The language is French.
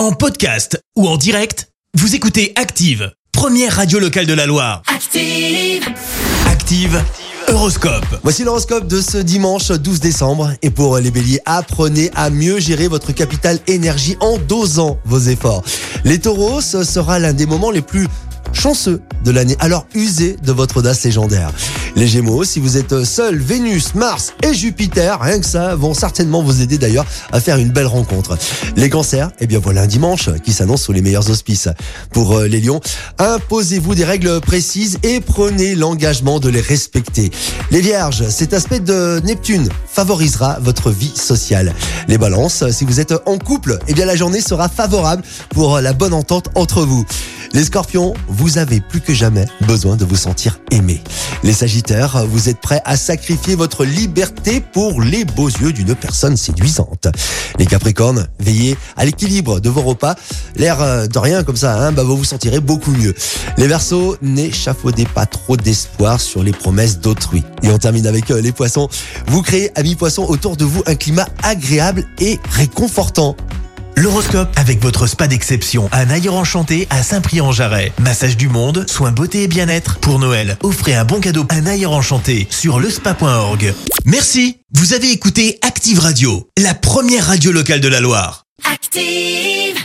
En podcast ou en direct, vous écoutez Active, première radio locale de la Loire. Active. Active, Horoscope. Voici l'horoscope de ce dimanche 12 décembre. Et pour les béliers, apprenez à mieux gérer votre capital énergie en dosant vos efforts. Les taureaux, ce sera l'un des moments les plus chanceux de l'année. Alors usez de votre audace légendaire. Les Gémeaux, si vous êtes seul, Vénus, Mars et Jupiter, rien que ça, vont certainement vous aider d'ailleurs à faire une belle rencontre. Les Cancers, eh bien voilà un dimanche qui s'annonce sous les meilleurs auspices. Pour euh, les Lions, imposez-vous des règles précises et prenez l'engagement de les respecter. Les Vierges, cet aspect de Neptune favorisera votre vie sociale. Les Balances, si vous êtes en couple, eh bien la journée sera favorable pour la bonne entente entre vous. Les Scorpions, vous avez plus que jamais besoin de vous sentir aimé. Les Sagittaires, vous êtes prêts à sacrifier votre liberté pour les beaux yeux d'une personne séduisante. Les Capricornes, veillez à l'équilibre de vos repas. L'air euh, de rien comme ça, hein, bah vous vous sentirez beaucoup mieux. Les Verseaux, n'échafaudez pas trop d'espoir sur les promesses d'autrui. Et on termine avec euh, les Poissons. Vous créez, amis Poissons, autour de vous un climat agréable et réconfortant. L'horoscope avec votre spa d'exception, un ailleurs enchanté à Saint-Prix-en-Jarret. Massage du monde, soins beauté et bien-être. Pour Noël, offrez un bon cadeau, un ailleurs enchanté sur lespa.org. Merci. Vous avez écouté Active Radio, la première radio locale de la Loire. Active.